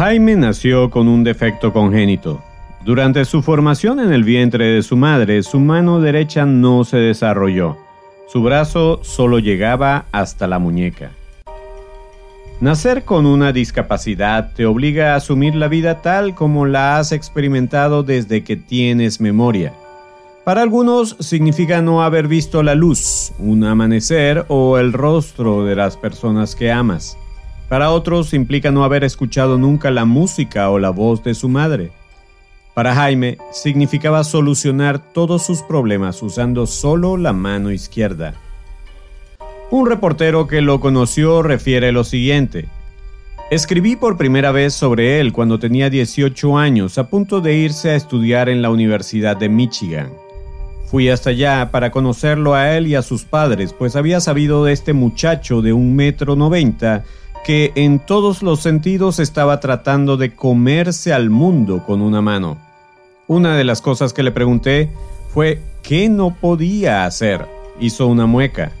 Jaime nació con un defecto congénito. Durante su formación en el vientre de su madre, su mano derecha no se desarrolló. Su brazo solo llegaba hasta la muñeca. Nacer con una discapacidad te obliga a asumir la vida tal como la has experimentado desde que tienes memoria. Para algunos significa no haber visto la luz, un amanecer o el rostro de las personas que amas. Para otros implica no haber escuchado nunca la música o la voz de su madre. Para Jaime significaba solucionar todos sus problemas usando solo la mano izquierda. Un reportero que lo conoció refiere lo siguiente. Escribí por primera vez sobre él cuando tenía 18 años, a punto de irse a estudiar en la Universidad de Michigan. Fui hasta allá para conocerlo a él y a sus padres, pues había sabido de este muchacho de un metro noventa que en todos los sentidos estaba tratando de comerse al mundo con una mano. Una de las cosas que le pregunté fue qué no podía hacer. Hizo una mueca.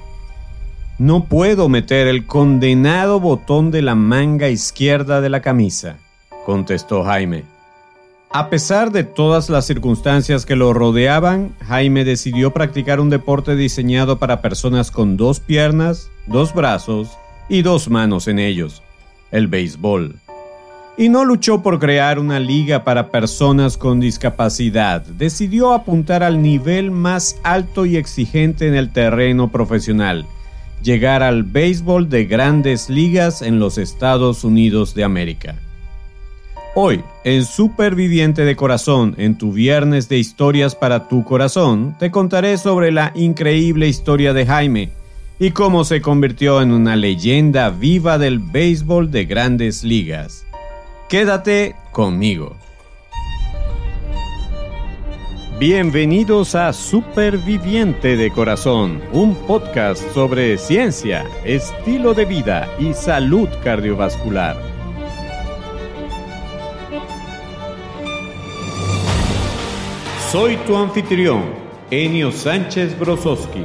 No puedo meter el condenado botón de la manga izquierda de la camisa, contestó Jaime. A pesar de todas las circunstancias que lo rodeaban, Jaime decidió practicar un deporte diseñado para personas con dos piernas, dos brazos y dos manos en ellos, el béisbol. Y no luchó por crear una liga para personas con discapacidad, decidió apuntar al nivel más alto y exigente en el terreno profesional, llegar al béisbol de grandes ligas en los Estados Unidos de América. Hoy, en Superviviente de Corazón, en tu viernes de historias para tu corazón, te contaré sobre la increíble historia de Jaime y cómo se convirtió en una leyenda viva del béisbol de grandes ligas. Quédate conmigo. Bienvenidos a Superviviente de Corazón, un podcast sobre ciencia, estilo de vida y salud cardiovascular. Soy tu anfitrión, Enio Sánchez Brososki,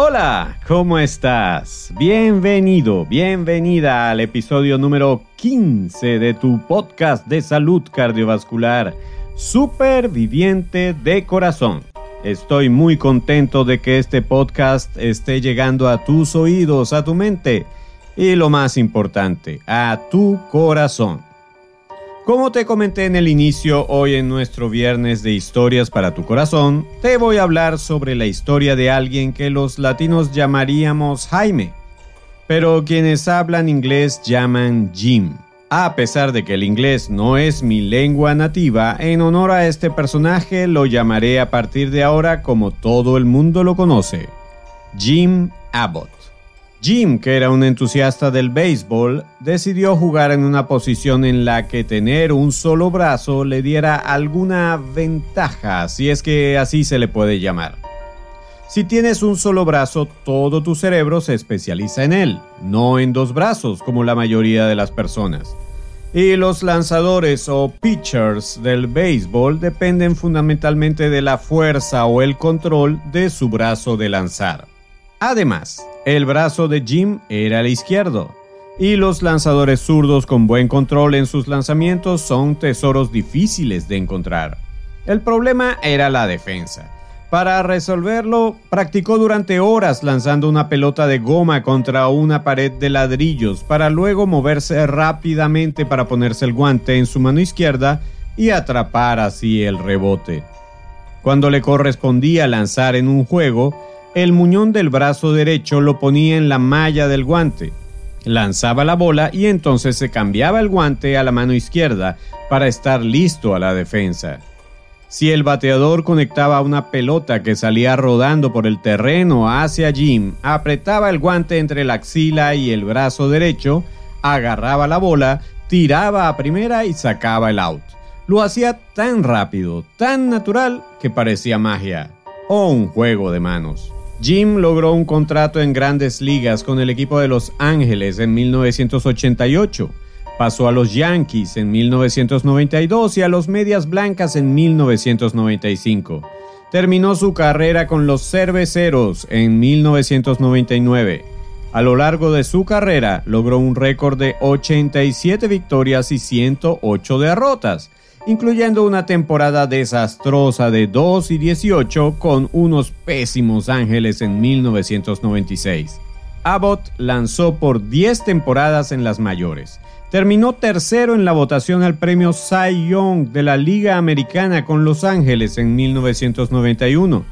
Hola, ¿cómo estás? Bienvenido, bienvenida al episodio número 15 de tu podcast de salud cardiovascular, Superviviente de Corazón. Estoy muy contento de que este podcast esté llegando a tus oídos, a tu mente y lo más importante, a tu corazón. Como te comenté en el inicio, hoy en nuestro viernes de historias para tu corazón, te voy a hablar sobre la historia de alguien que los latinos llamaríamos Jaime, pero quienes hablan inglés llaman Jim. A pesar de que el inglés no es mi lengua nativa, en honor a este personaje lo llamaré a partir de ahora como todo el mundo lo conoce, Jim Abbott. Jim, que era un entusiasta del béisbol, decidió jugar en una posición en la que tener un solo brazo le diera alguna ventaja, si es que así se le puede llamar. Si tienes un solo brazo, todo tu cerebro se especializa en él, no en dos brazos como la mayoría de las personas. Y los lanzadores o pitchers del béisbol dependen fundamentalmente de la fuerza o el control de su brazo de lanzar. Además, el brazo de Jim era el izquierdo, y los lanzadores zurdos con buen control en sus lanzamientos son tesoros difíciles de encontrar. El problema era la defensa. Para resolverlo, practicó durante horas lanzando una pelota de goma contra una pared de ladrillos para luego moverse rápidamente para ponerse el guante en su mano izquierda y atrapar así el rebote. Cuando le correspondía lanzar en un juego, el muñón del brazo derecho lo ponía en la malla del guante. Lanzaba la bola y entonces se cambiaba el guante a la mano izquierda para estar listo a la defensa. Si el bateador conectaba una pelota que salía rodando por el terreno hacia Jim, apretaba el guante entre la axila y el brazo derecho, agarraba la bola, tiraba a primera y sacaba el out. Lo hacía tan rápido, tan natural, que parecía magia o un juego de manos. Jim logró un contrato en grandes ligas con el equipo de Los Ángeles en 1988. Pasó a los Yankees en 1992 y a los Medias Blancas en 1995. Terminó su carrera con los Cerveceros en 1999. A lo largo de su carrera logró un récord de 87 victorias y 108 derrotas incluyendo una temporada desastrosa de 2 y 18 con unos pésimos Ángeles en 1996. Abbott lanzó por 10 temporadas en las mayores. Terminó tercero en la votación al premio Cy Young de la Liga Americana con Los Ángeles en 1991.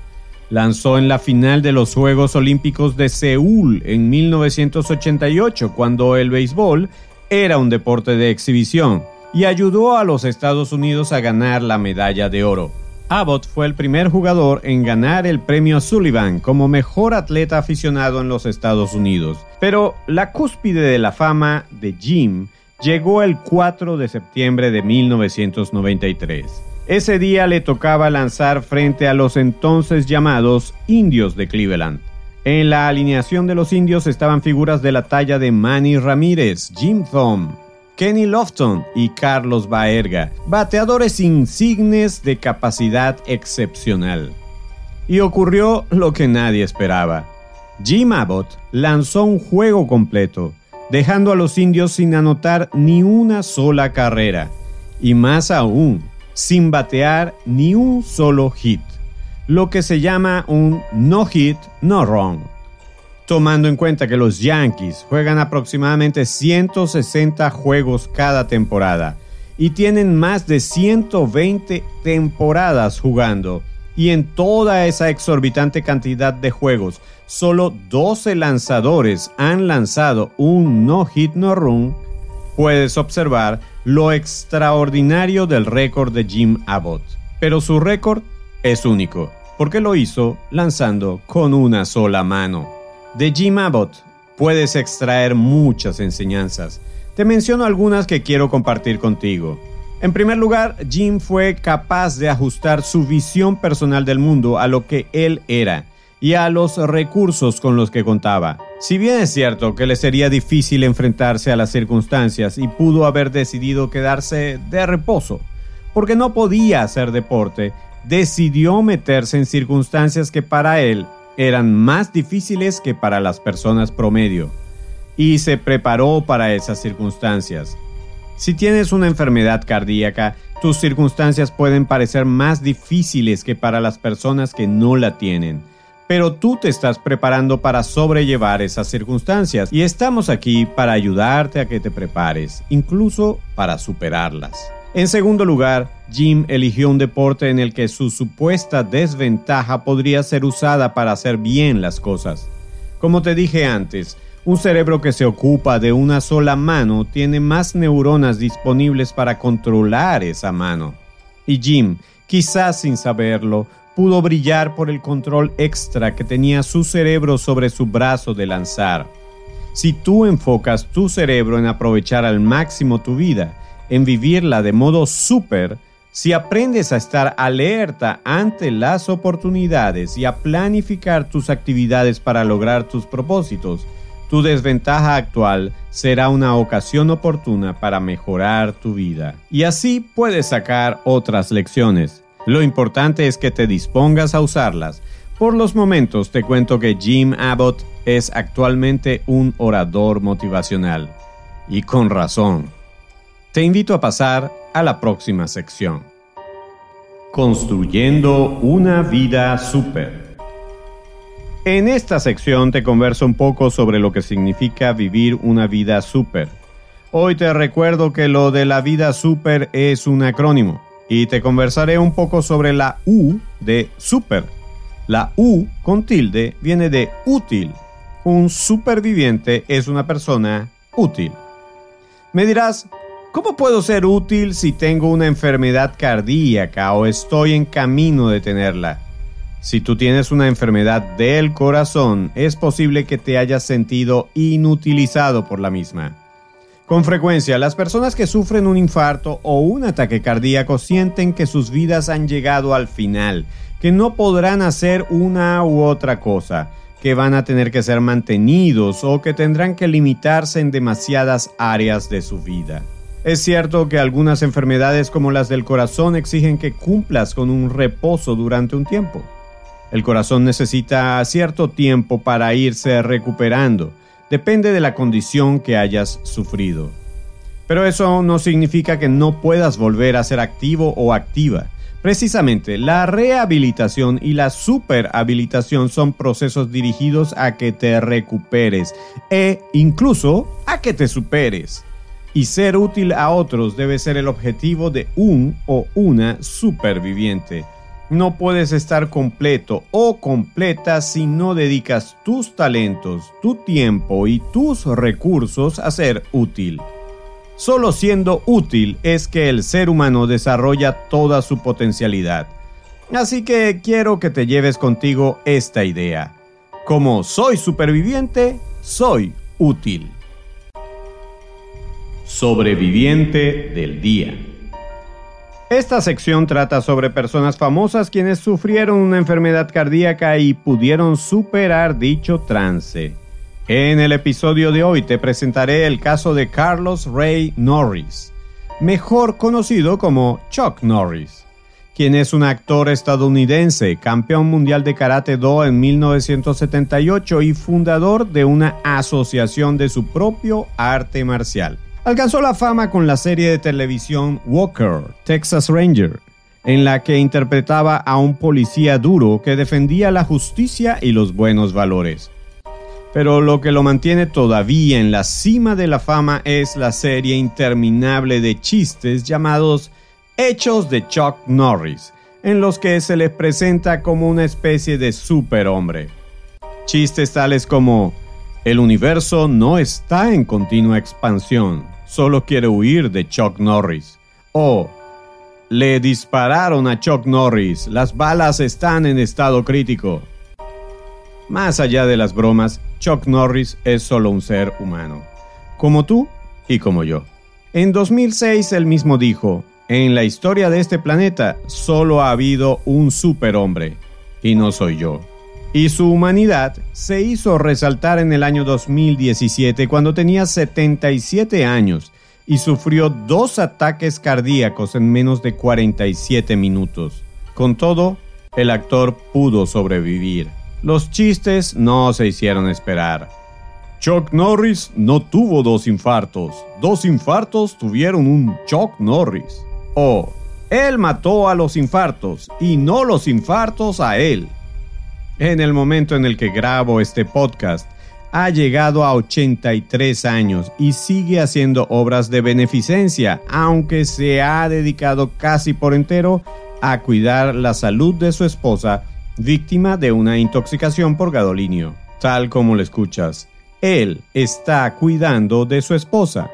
Lanzó en la final de los Juegos Olímpicos de Seúl en 1988, cuando el béisbol era un deporte de exhibición y ayudó a los Estados Unidos a ganar la medalla de oro. Abbott fue el primer jugador en ganar el premio Sullivan como mejor atleta aficionado en los Estados Unidos. Pero la cúspide de la fama de Jim llegó el 4 de septiembre de 1993. Ese día le tocaba lanzar frente a los entonces llamados Indios de Cleveland. En la alineación de los indios estaban figuras de la talla de Manny Ramírez, Jim Thome, Kenny Lofton y Carlos Baerga, bateadores insignes de capacidad excepcional. Y ocurrió lo que nadie esperaba. Jim Abbott lanzó un juego completo, dejando a los indios sin anotar ni una sola carrera, y más aún, sin batear ni un solo hit, lo que se llama un no hit, no wrong tomando en cuenta que los Yankees juegan aproximadamente 160 juegos cada temporada y tienen más de 120 temporadas jugando. Y en toda esa exorbitante cantidad de juegos, solo 12 lanzadores han lanzado un no hit no run, puedes observar lo extraordinario del récord de Jim Abbott. Pero su récord es único, porque lo hizo lanzando con una sola mano. De Jim Abbott puedes extraer muchas enseñanzas. Te menciono algunas que quiero compartir contigo. En primer lugar, Jim fue capaz de ajustar su visión personal del mundo a lo que él era y a los recursos con los que contaba. Si bien es cierto que le sería difícil enfrentarse a las circunstancias y pudo haber decidido quedarse de reposo, porque no podía hacer deporte, decidió meterse en circunstancias que para él eran más difíciles que para las personas promedio y se preparó para esas circunstancias. Si tienes una enfermedad cardíaca, tus circunstancias pueden parecer más difíciles que para las personas que no la tienen, pero tú te estás preparando para sobrellevar esas circunstancias y estamos aquí para ayudarte a que te prepares, incluso para superarlas. En segundo lugar, Jim eligió un deporte en el que su supuesta desventaja podría ser usada para hacer bien las cosas. Como te dije antes, un cerebro que se ocupa de una sola mano tiene más neuronas disponibles para controlar esa mano. Y Jim, quizás sin saberlo, pudo brillar por el control extra que tenía su cerebro sobre su brazo de lanzar. Si tú enfocas tu cerebro en aprovechar al máximo tu vida, en vivirla de modo súper, si aprendes a estar alerta ante las oportunidades y a planificar tus actividades para lograr tus propósitos, tu desventaja actual será una ocasión oportuna para mejorar tu vida. Y así puedes sacar otras lecciones. Lo importante es que te dispongas a usarlas. Por los momentos te cuento que Jim Abbott es actualmente un orador motivacional. Y con razón. Te invito a pasar a la próxima sección. Construyendo una vida súper. En esta sección te converso un poco sobre lo que significa vivir una vida súper. Hoy te recuerdo que lo de la vida súper es un acrónimo y te conversaré un poco sobre la U de súper. La U con tilde viene de útil. Un superviviente es una persona útil. Me dirás, ¿Cómo puedo ser útil si tengo una enfermedad cardíaca o estoy en camino de tenerla? Si tú tienes una enfermedad del corazón, es posible que te hayas sentido inutilizado por la misma. Con frecuencia, las personas que sufren un infarto o un ataque cardíaco sienten que sus vidas han llegado al final, que no podrán hacer una u otra cosa, que van a tener que ser mantenidos o que tendrán que limitarse en demasiadas áreas de su vida. Es cierto que algunas enfermedades como las del corazón exigen que cumplas con un reposo durante un tiempo. El corazón necesita cierto tiempo para irse recuperando, depende de la condición que hayas sufrido. Pero eso no significa que no puedas volver a ser activo o activa. Precisamente, la rehabilitación y la superhabilitación son procesos dirigidos a que te recuperes e incluso a que te superes. Y ser útil a otros debe ser el objetivo de un o una superviviente. No puedes estar completo o completa si no dedicas tus talentos, tu tiempo y tus recursos a ser útil. Solo siendo útil es que el ser humano desarrolla toda su potencialidad. Así que quiero que te lleves contigo esta idea. Como soy superviviente, soy útil. Sobreviviente del día. Esta sección trata sobre personas famosas quienes sufrieron una enfermedad cardíaca y pudieron superar dicho trance. En el episodio de hoy te presentaré el caso de Carlos Ray Norris, mejor conocido como Chuck Norris, quien es un actor estadounidense, campeón mundial de Karate Do en 1978 y fundador de una asociación de su propio arte marcial. Alcanzó la fama con la serie de televisión Walker, Texas Ranger, en la que interpretaba a un policía duro que defendía la justicia y los buenos valores. Pero lo que lo mantiene todavía en la cima de la fama es la serie interminable de chistes llamados Hechos de Chuck Norris, en los que se le presenta como una especie de superhombre. Chistes tales como el universo no está en continua expansión, solo quiere huir de Chuck Norris. O le dispararon a Chuck Norris, las balas están en estado crítico. Más allá de las bromas, Chuck Norris es solo un ser humano, como tú y como yo. En 2006 él mismo dijo, en la historia de este planeta solo ha habido un superhombre, y no soy yo y su humanidad se hizo resaltar en el año 2017 cuando tenía 77 años y sufrió dos ataques cardíacos en menos de 47 minutos. Con todo, el actor pudo sobrevivir. Los chistes no se hicieron esperar. Chuck Norris no tuvo dos infartos. Dos infartos tuvieron un Chuck Norris. O, él mató a los infartos y no los infartos a él. En el momento en el que grabo este podcast, ha llegado a 83 años y sigue haciendo obras de beneficencia, aunque se ha dedicado casi por entero a cuidar la salud de su esposa, víctima de una intoxicación por gadolinio. Tal como lo escuchas, él está cuidando de su esposa.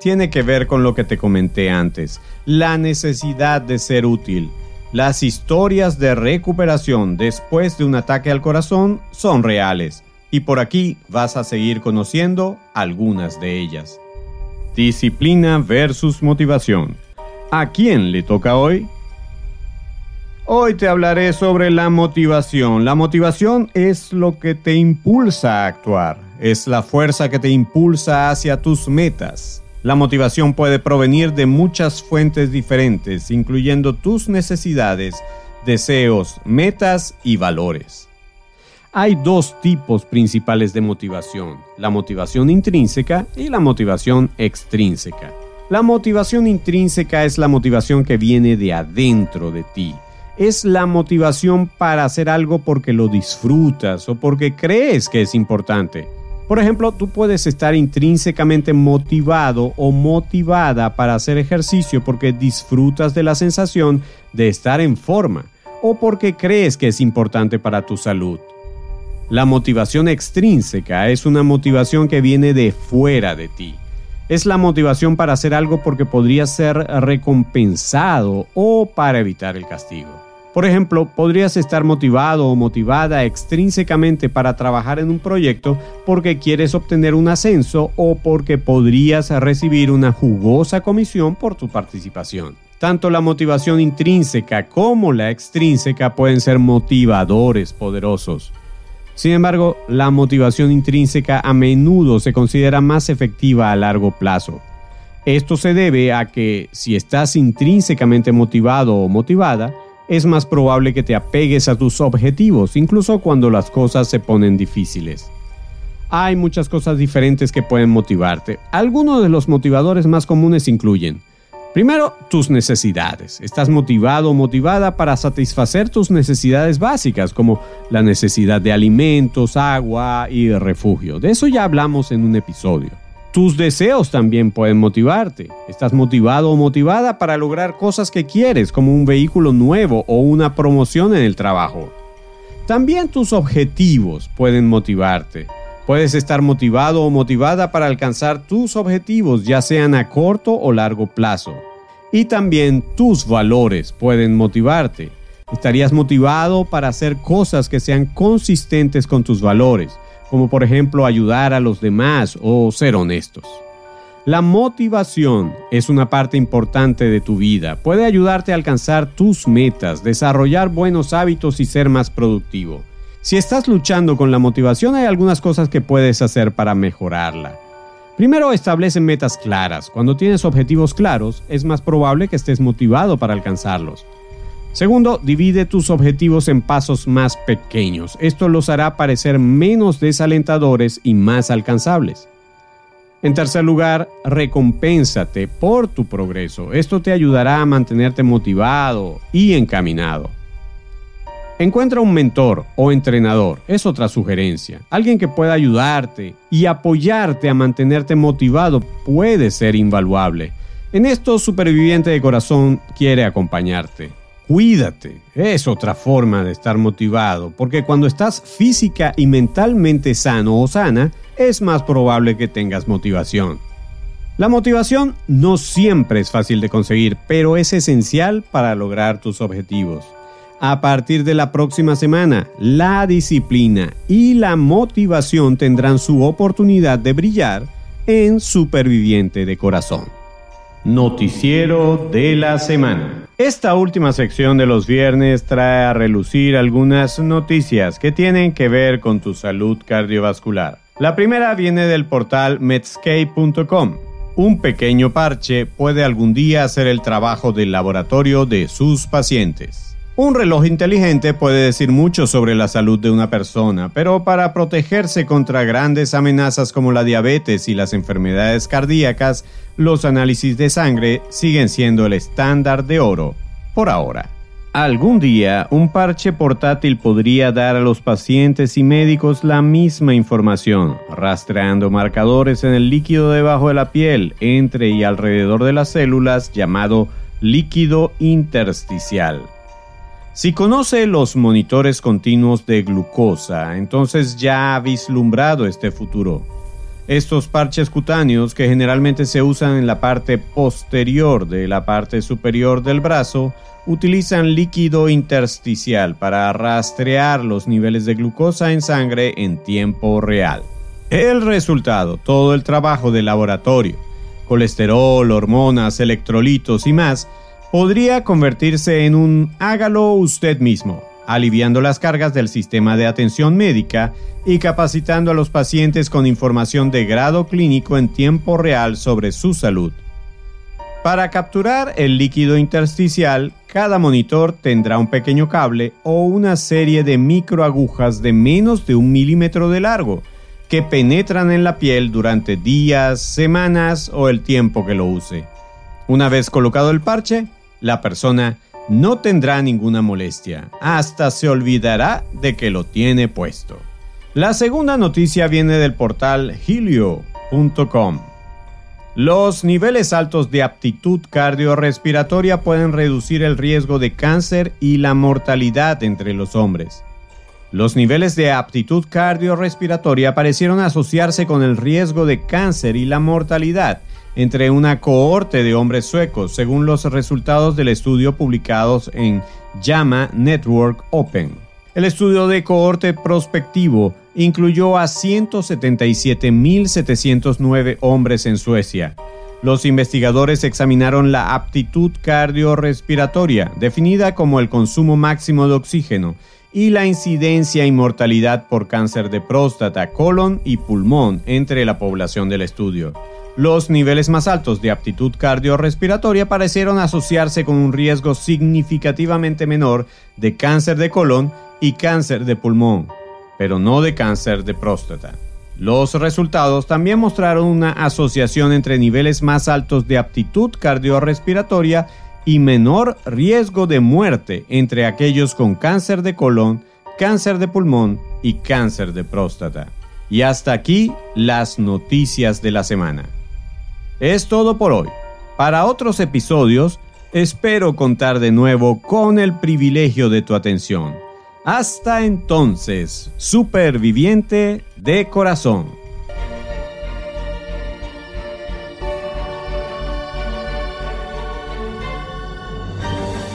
Tiene que ver con lo que te comenté antes, la necesidad de ser útil las historias de recuperación después de un ataque al corazón son reales y por aquí vas a seguir conociendo algunas de ellas. Disciplina versus motivación. ¿A quién le toca hoy? Hoy te hablaré sobre la motivación. La motivación es lo que te impulsa a actuar, es la fuerza que te impulsa hacia tus metas. La motivación puede provenir de muchas fuentes diferentes, incluyendo tus necesidades, deseos, metas y valores. Hay dos tipos principales de motivación, la motivación intrínseca y la motivación extrínseca. La motivación intrínseca es la motivación que viene de adentro de ti. Es la motivación para hacer algo porque lo disfrutas o porque crees que es importante. Por ejemplo, tú puedes estar intrínsecamente motivado o motivada para hacer ejercicio porque disfrutas de la sensación de estar en forma o porque crees que es importante para tu salud. La motivación extrínseca es una motivación que viene de fuera de ti. Es la motivación para hacer algo porque podría ser recompensado o para evitar el castigo. Por ejemplo, podrías estar motivado o motivada extrínsecamente para trabajar en un proyecto porque quieres obtener un ascenso o porque podrías recibir una jugosa comisión por tu participación. Tanto la motivación intrínseca como la extrínseca pueden ser motivadores poderosos. Sin embargo, la motivación intrínseca a menudo se considera más efectiva a largo plazo. Esto se debe a que si estás intrínsecamente motivado o motivada, es más probable que te apegues a tus objetivos, incluso cuando las cosas se ponen difíciles. Hay muchas cosas diferentes que pueden motivarte. Algunos de los motivadores más comunes incluyen, primero, tus necesidades. Estás motivado o motivada para satisfacer tus necesidades básicas, como la necesidad de alimentos, agua y refugio. De eso ya hablamos en un episodio. Tus deseos también pueden motivarte. Estás motivado o motivada para lograr cosas que quieres, como un vehículo nuevo o una promoción en el trabajo. También tus objetivos pueden motivarte. Puedes estar motivado o motivada para alcanzar tus objetivos, ya sean a corto o largo plazo. Y también tus valores pueden motivarte. Estarías motivado para hacer cosas que sean consistentes con tus valores como por ejemplo ayudar a los demás o ser honestos. La motivación es una parte importante de tu vida. Puede ayudarte a alcanzar tus metas, desarrollar buenos hábitos y ser más productivo. Si estás luchando con la motivación hay algunas cosas que puedes hacer para mejorarla. Primero, establece metas claras. Cuando tienes objetivos claros, es más probable que estés motivado para alcanzarlos. Segundo, divide tus objetivos en pasos más pequeños. Esto los hará parecer menos desalentadores y más alcanzables. En tercer lugar, recompénsate por tu progreso. Esto te ayudará a mantenerte motivado y encaminado. Encuentra un mentor o entrenador, es otra sugerencia. Alguien que pueda ayudarte y apoyarte a mantenerte motivado puede ser invaluable. En esto, Superviviente de Corazón quiere acompañarte. Cuídate, es otra forma de estar motivado, porque cuando estás física y mentalmente sano o sana, es más probable que tengas motivación. La motivación no siempre es fácil de conseguir, pero es esencial para lograr tus objetivos. A partir de la próxima semana, la disciplina y la motivación tendrán su oportunidad de brillar en Superviviente de Corazón. Noticiero de la semana. Esta última sección de los viernes trae a relucir algunas noticias que tienen que ver con tu salud cardiovascular. La primera viene del portal medscape.com. Un pequeño parche puede algún día hacer el trabajo del laboratorio de sus pacientes. Un reloj inteligente puede decir mucho sobre la salud de una persona, pero para protegerse contra grandes amenazas como la diabetes y las enfermedades cardíacas, los análisis de sangre siguen siendo el estándar de oro, por ahora. Algún día, un parche portátil podría dar a los pacientes y médicos la misma información, rastreando marcadores en el líquido debajo de la piel, entre y alrededor de las células, llamado líquido intersticial. Si conoce los monitores continuos de glucosa, entonces ya ha vislumbrado este futuro. Estos parches cutáneos que generalmente se usan en la parte posterior de la parte superior del brazo utilizan líquido intersticial para rastrear los niveles de glucosa en sangre en tiempo real. El resultado, todo el trabajo de laboratorio, colesterol, hormonas, electrolitos y más, podría convertirse en un hágalo usted mismo, aliviando las cargas del sistema de atención médica y capacitando a los pacientes con información de grado clínico en tiempo real sobre su salud. Para capturar el líquido intersticial, cada monitor tendrá un pequeño cable o una serie de microagujas de menos de un milímetro de largo que penetran en la piel durante días, semanas o el tiempo que lo use. Una vez colocado el parche, la persona no tendrá ninguna molestia, hasta se olvidará de que lo tiene puesto. La segunda noticia viene del portal helio.com. Los niveles altos de aptitud cardiorrespiratoria pueden reducir el riesgo de cáncer y la mortalidad entre los hombres. Los niveles de aptitud cardiorrespiratoria parecieron asociarse con el riesgo de cáncer y la mortalidad entre una cohorte de hombres suecos, según los resultados del estudio publicados en JAMA Network Open. El estudio de cohorte prospectivo incluyó a 177.709 hombres en Suecia. Los investigadores examinaron la aptitud cardiorrespiratoria, definida como el consumo máximo de oxígeno, y la incidencia y mortalidad por cáncer de próstata, colon y pulmón entre la población del estudio. Los niveles más altos de aptitud cardiorrespiratoria parecieron asociarse con un riesgo significativamente menor de cáncer de colon y cáncer de pulmón, pero no de cáncer de próstata. Los resultados también mostraron una asociación entre niveles más altos de aptitud cardiorrespiratoria y menor riesgo de muerte entre aquellos con cáncer de colon, cáncer de pulmón y cáncer de próstata. Y hasta aquí las noticias de la semana. Es todo por hoy. Para otros episodios, espero contar de nuevo con el privilegio de tu atención. Hasta entonces, superviviente de corazón.